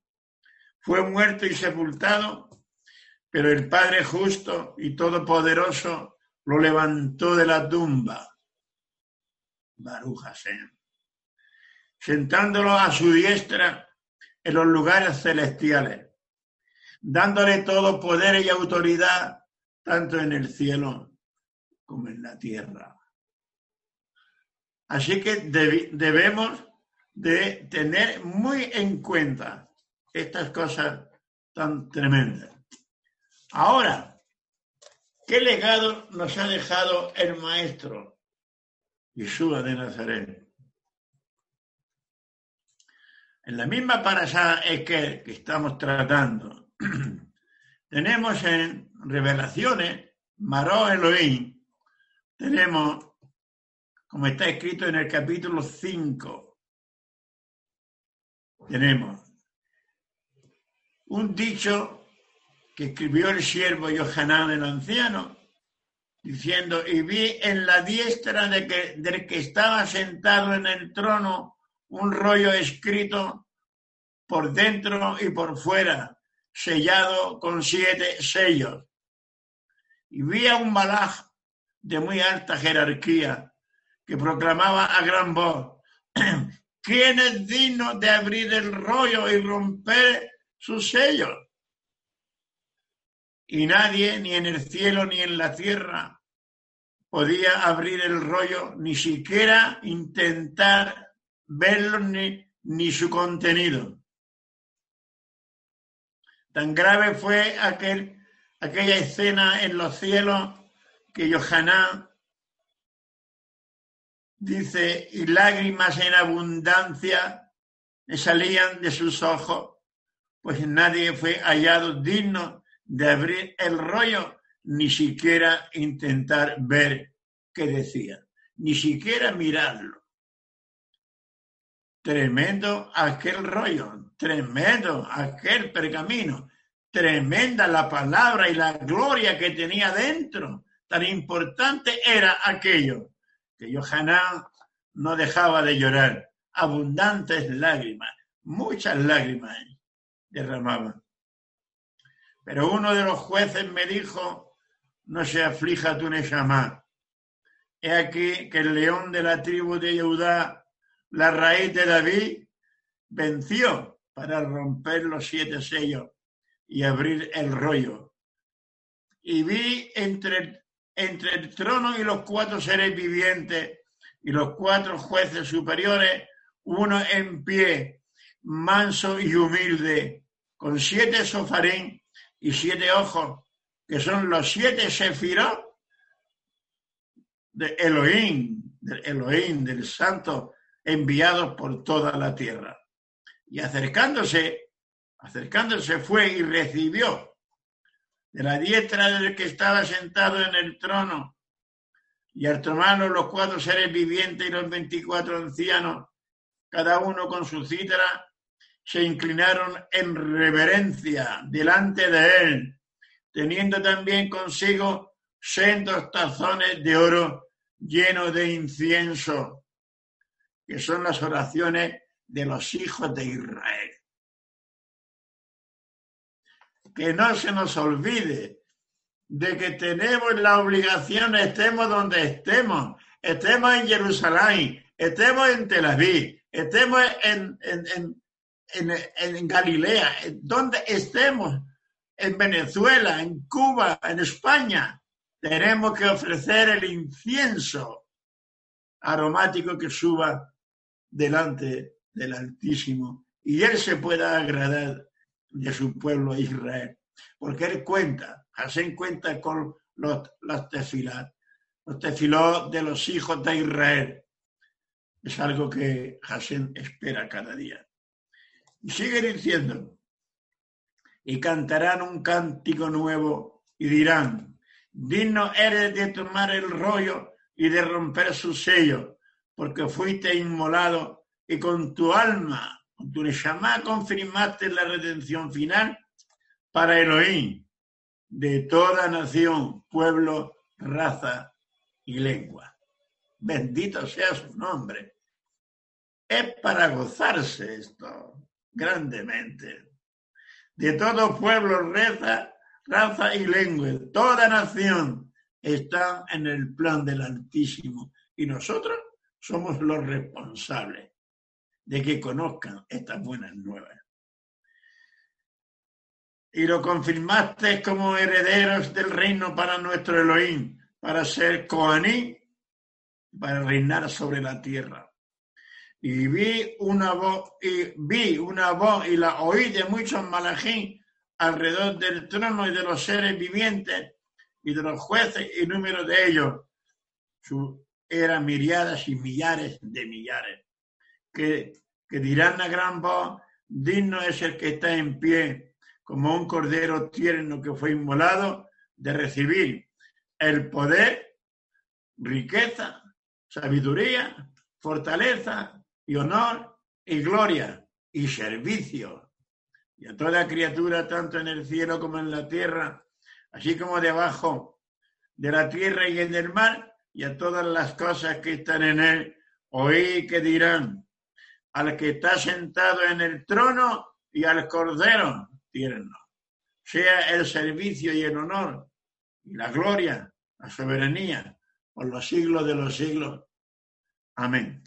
Speaker 2: Fue muerto y sepultado, pero el Padre justo y todopoderoso lo levantó de la tumba. Baruja sentándolo a su diestra en los lugares celestiales, dándole todo poder y autoridad, tanto en el cielo como en la tierra. Así que debemos de tener muy en cuenta estas cosas tan tremendas. Ahora, ¿qué legado nos ha dejado el Maestro Jesús de Nazaret? En la misma parasha que, que estamos tratando, [CLEARS THROAT] tenemos en Revelaciones, Maró Elohim, tenemos, como está escrito en el capítulo 5, tenemos un dicho que escribió el siervo Yohanan el anciano, diciendo, y vi en la diestra de que, del que estaba sentado en el trono un rollo escrito por dentro y por fuera, sellado con siete sellos. Y vi a un balaj de muy alta jerarquía que proclamaba a gran voz, [CLEARS THROAT] ¿quién es digno de abrir el rollo y romper sus sellos? Y nadie, ni en el cielo ni en la tierra, podía abrir el rollo, ni siquiera intentar verlo ni, ni su contenido. Tan grave fue aquel, aquella escena en los cielos que Yohaná dice, y lágrimas en abundancia le salían de sus ojos, pues nadie fue hallado digno de abrir el rollo, ni siquiera intentar ver qué decía, ni siquiera mirarlo. Tremendo aquel rollo, tremendo aquel pergamino, tremenda la palabra y la gloria que tenía dentro. Tan importante era aquello que Johanán no dejaba de llorar. Abundantes lágrimas, muchas lágrimas derramaban. Pero uno de los jueces me dijo, no se aflija tu Neshama. He aquí que el león de la tribu de Judá la raíz de David venció para romper los siete sellos y abrir el rollo. Y vi entre, entre el trono y los cuatro seres vivientes y los cuatro jueces superiores, uno en pie, manso y humilde, con siete sofarín y siete ojos, que son los siete sefirot de Elohim, del Elohim, del Santo enviados por toda la tierra. Y acercándose, acercándose fue y recibió de la diestra del que estaba sentado en el trono. Y al tomarlo los cuatro seres vivientes y los veinticuatro ancianos, cada uno con su cítara, se inclinaron en reverencia delante de él, teniendo también consigo sendos tazones de oro llenos de incienso que son las oraciones de los hijos de Israel. Que no se nos olvide de que tenemos la obligación, estemos donde estemos, estemos en Jerusalén, estemos en Tel Aviv, estemos en, en, en Galilea, donde estemos, en Venezuela, en Cuba, en España, tenemos que ofrecer el incienso aromático que suba delante del Altísimo y Él se pueda agradar de su pueblo Israel. Porque Él cuenta, hacen cuenta con los, los tefilat, los tefilot de los hijos de Israel. Es algo que Hashem espera cada día. Y sigue diciendo, y cantarán un cántico nuevo y dirán, digno eres de tomar el rollo y de romper su sello, porque fuiste inmolado y con tu alma, con tu Neshama, confirmaste la redención final para Elohim, de toda nación, pueblo, raza y lengua. Bendito sea su nombre. Es para gozarse esto grandemente. De todo pueblo, raza, raza y lengua, toda nación está en el plan del Altísimo. Y nosotros somos los responsables de que conozcan estas buenas nuevas. Y lo confirmaste como herederos del reino para nuestro Elohim, para ser Coaní, para reinar sobre la tierra. Y vi una voz, y vi una voz y la oí de muchos malajín alrededor del trono y de los seres vivientes y de los jueces y número de ellos. Su, eran miriadas y millares de millares, que, dirán a gran voz, digno es el que está en pie, como un cordero tierno que fue inmolado, de recibir el poder, riqueza, sabiduría, fortaleza y honor y gloria y servicio. Y a toda criatura, tanto en el cielo como en la tierra, así como debajo de la tierra y en el mar, y a todas las cosas que están en él, oí que dirán, al que está sentado en el trono y al cordero tierno, sea el servicio y el honor y la gloria, la soberanía, por los siglos de los siglos. Amén.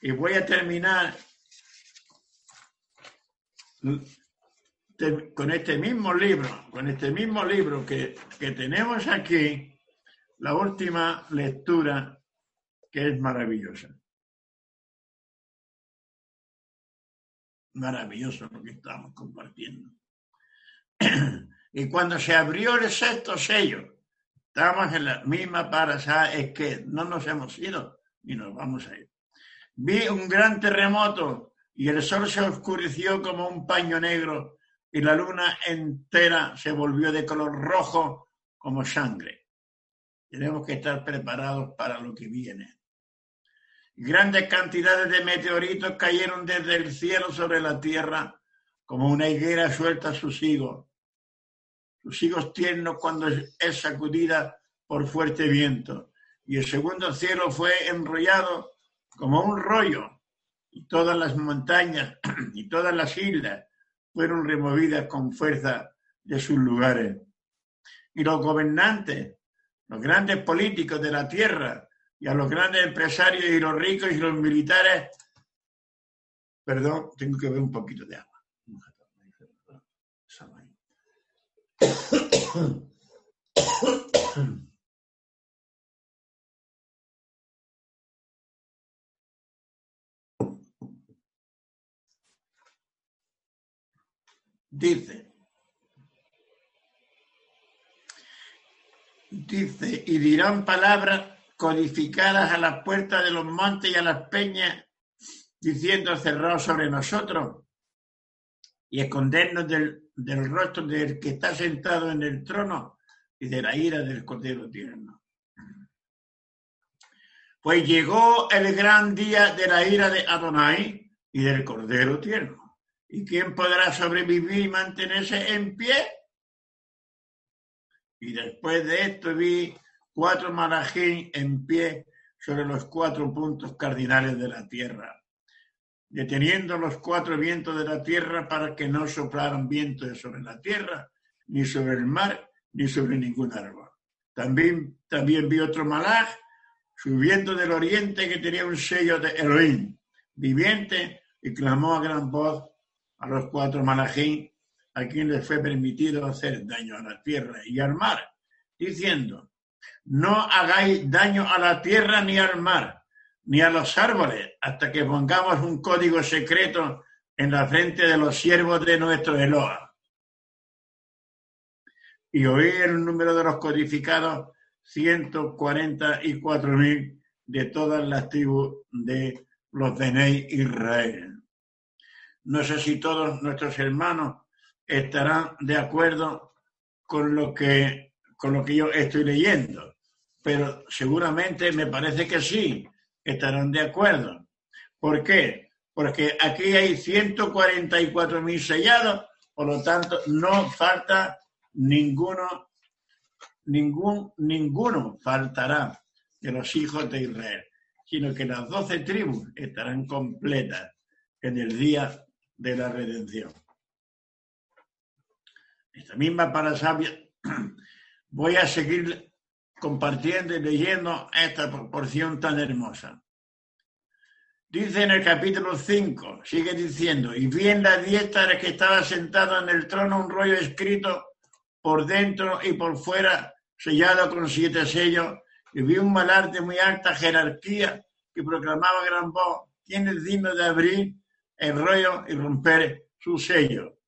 Speaker 2: Y voy a terminar con este mismo libro, con este mismo libro que, que tenemos aquí, la última lectura que es maravillosa. Maravilloso lo que estamos compartiendo. [CLEARS THROAT] Y cuando se abrió el sexto sello, estamos en la misma para, es que no nos hemos ido y nos vamos a ir. Vi un gran terremoto y el sol se oscureció como un paño negro y la luna entera se volvió de color rojo como sangre. Tenemos que estar preparados para lo que viene. Grandes cantidades de meteoritos cayeron desde el cielo sobre la tierra como una higuera suelta sus higos. Sus higos tiernos cuando es sacudida por fuerte viento. Y el segundo cielo fue enrollado como un rollo. Y todas las montañas [CLEARS THROAT] y todas las islas fueron removidas con fuerza de sus lugares. Y los gobernantes los grandes políticos de la tierra y a los grandes empresarios y los ricos y los militares. Perdón, tengo que ver un poquito de agua. Dice, dice, y dirán palabras codificadas a las puertas de los montes y a las peñas, diciendo cerrados sobre nosotros y escondernos del rostro del que está sentado en el trono y de la ira del Cordero Tierno. Pues llegó el gran día de la ira de Adonai y del Cordero Tierno. ¿Y quién podrá sobrevivir y mantenerse en pie? Y después de esto vi cuatro marajín en pie sobre los cuatro puntos cardinales de la tierra, deteniendo los cuatro vientos de la tierra para que no soplaran vientos sobre la tierra, ni sobre el mar, ni sobre ningún árbol. También, también vi otro malaj subiendo del oriente que tenía un sello de Elohim, viviente, y clamó a gran voz a los cuatro malajín a quien les fue permitido hacer daño a la tierra y al mar, diciendo, no hagáis daño a la tierra ni al mar, ni a los árboles, hasta que pongamos un código secreto en la frente de los siervos de nuestro Eloa. Y oí el número de los codificados, 144.000 de todas las tribus de los Benei Israel. No sé si todos nuestros hermanos estarán de acuerdo con lo que, con lo que yo estoy leyendo, pero seguramente me parece que sí, estarán de acuerdo. ¿Por qué? Porque aquí hay 144.000 sellados, por lo tanto no falta ninguno, ningún, ninguno faltará de los hijos de Israel, sino que las doce tribus estarán completas en el día de la redención. Esta misma para sabia voy a seguir compartiendo y leyendo esta proporción tan hermosa. Dice en el capítulo 5, sigue diciendo, y vi en la diestra que estaba sentado en el trono un rollo escrito por dentro y por fuera, sellado con siete sellos, y vi un malar de muy alta jerarquía que proclamaba gran voz, ¿quién es digno de abrir el rollo y romper su sello?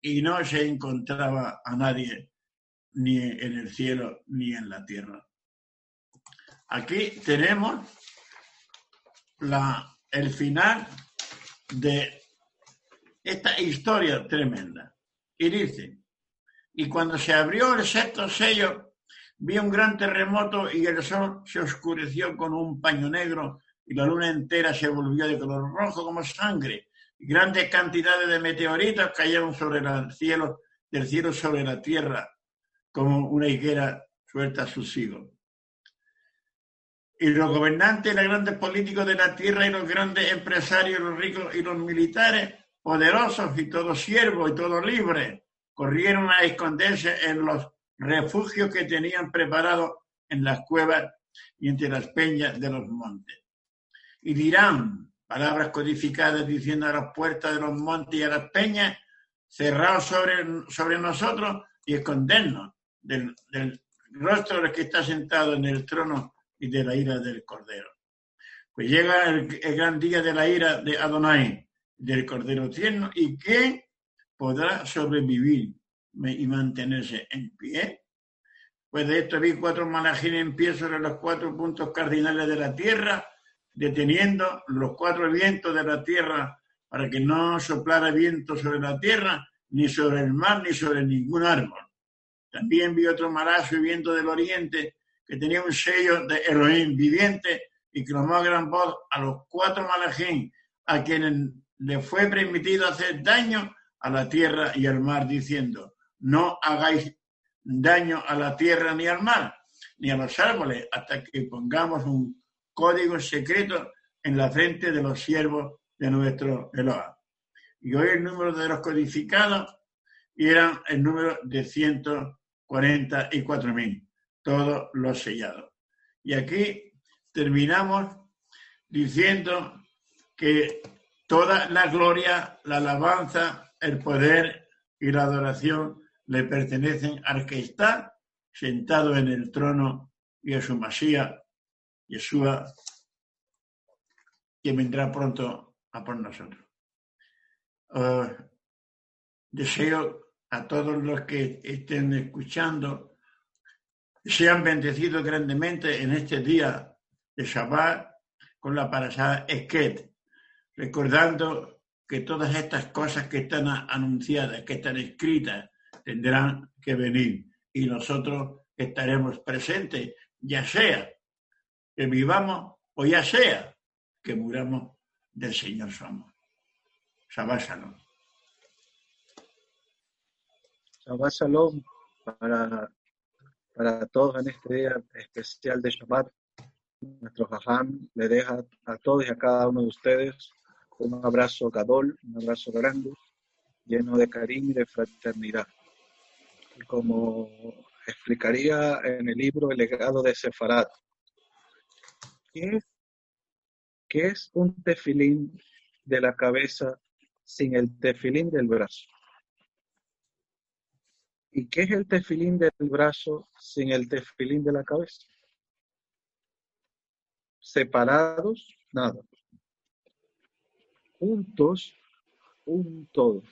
Speaker 2: Y no se encontraba a nadie, ni en el cielo, ni en la tierra. Aquí tenemos la el final de esta historia tremenda. Y dice, y cuando se abrió el sexto sello, vi un gran terremoto y el sol se oscureció con un paño negro y la luna entera se volvió de color rojo como sangre. Y grandes cantidades de meteoritos cayeron sobre el cielo, del cielo sobre la tierra, como una higuera suelta a sus higos y los gobernantes los grandes políticos de la tierra y los grandes empresarios, los ricos y los militares, poderosos y todos siervos y todos libres, corrieron a esconderse en los refugios que tenían preparados en las cuevas y entre las peñas de los montes. Y dirán palabras codificadas diciendo a las puertas de los montes y a las peñas, cerrados sobre, sobre nosotros y escondernos del, del rostro del que está sentado en el trono y de la ira del Cordero. Pues llega el, gran día de la ira de Adonai, del Cordero tierno, y ¿quién podrá sobrevivir y mantenerse en pie? Pues de esto vi cuatro malajines en pie sobre los cuatro puntos cardinales de la tierra, deteniendo los cuatro vientos de la tierra para que no soplara viento sobre la tierra, ni sobre el mar, ni sobre ningún árbol. También vi otro marazo viento del oriente que tenía un sello de Elohim viviente y clamó a gran voz a los cuatro malajín a quienes le fue permitido hacer daño a la tierra y al mar, diciendo, no hagáis daño a la tierra ni al mar, ni a los árboles, hasta que pongamos un código secreto en la frente de los siervos de nuestro Eloa. Y hoy el número de los codificados era el número de 144.000 todo lo sellado. Y aquí terminamos diciendo que toda la gloria, la alabanza, el poder y la adoración le pertenecen al que está sentado en el trono y a su Masía, Yeshua, que vendrá pronto a por nosotros. Deseo a todos los que estén escuchando sean bendecidos grandemente en este día de Shabbat con la parasha Esket, recordando que todas estas cosas que están anunciadas, que están escritas, tendrán que venir y nosotros estaremos presentes, ya sea que vivamos o ya sea que muramos del Señor somos. Shabbat Shalom.
Speaker 1: Shabbat Shalom para para todos en este día especial de Shabbat. Nuestro Jajam le deja a todos y a cada uno de ustedes un abrazo gadol, un abrazo grande, lleno de cariño y de fraternidad. Como explicaría en el libro El legado de Sefarad, ¿qué es, qué es un tefilín de la cabeza sin el tefilín del brazo? ¿Y qué es el tefilín del brazo sin el tefilín de la cabeza? Separados, nada. Juntos, un todo.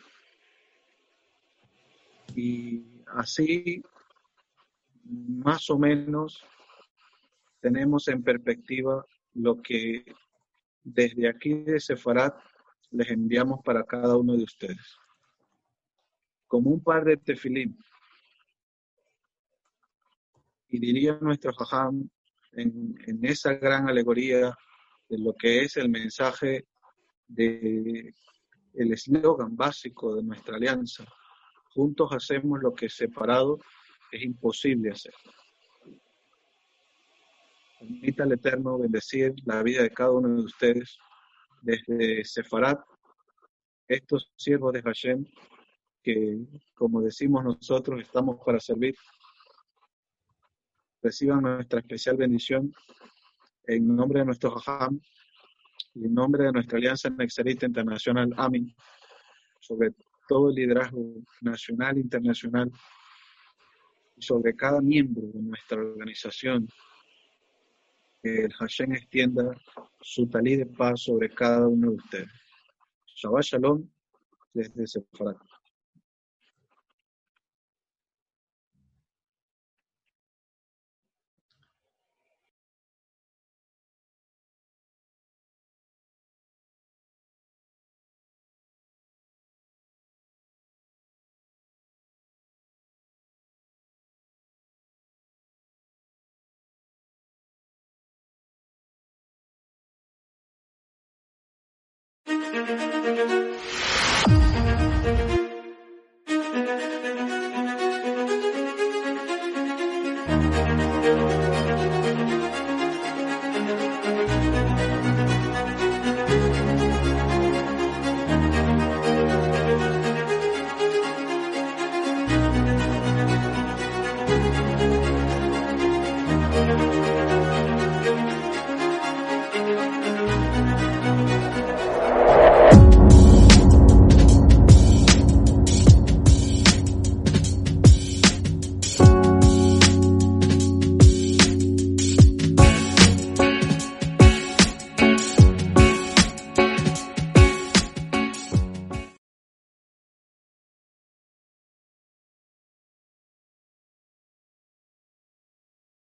Speaker 1: Y así, más o menos, tenemos en perspectiva lo que desde aquí de Sefarat les enviamos para cada uno de ustedes como un par de tefilín. Y diría nuestro jajam en, esa gran alegoría de lo que es el mensaje de el eslogan básico de nuestra alianza, juntos hacemos lo que separado es imposible hacer. Permita al Eterno bendecir la vida de cada uno de ustedes desde Sefarat, estos siervos de Hashem, que como decimos nosotros, estamos para servir. Reciban nuestra especial bendición en nombre de nuestro Jajam y en nombre de nuestra Alianza Nexarita Internacional, AMIN, sobre todo el liderazgo nacional e internacional y sobre cada miembro de nuestra organización que el Hashem extienda su talí de paz sobre cada uno de ustedes. Shabbat Shalom desde Sefarat.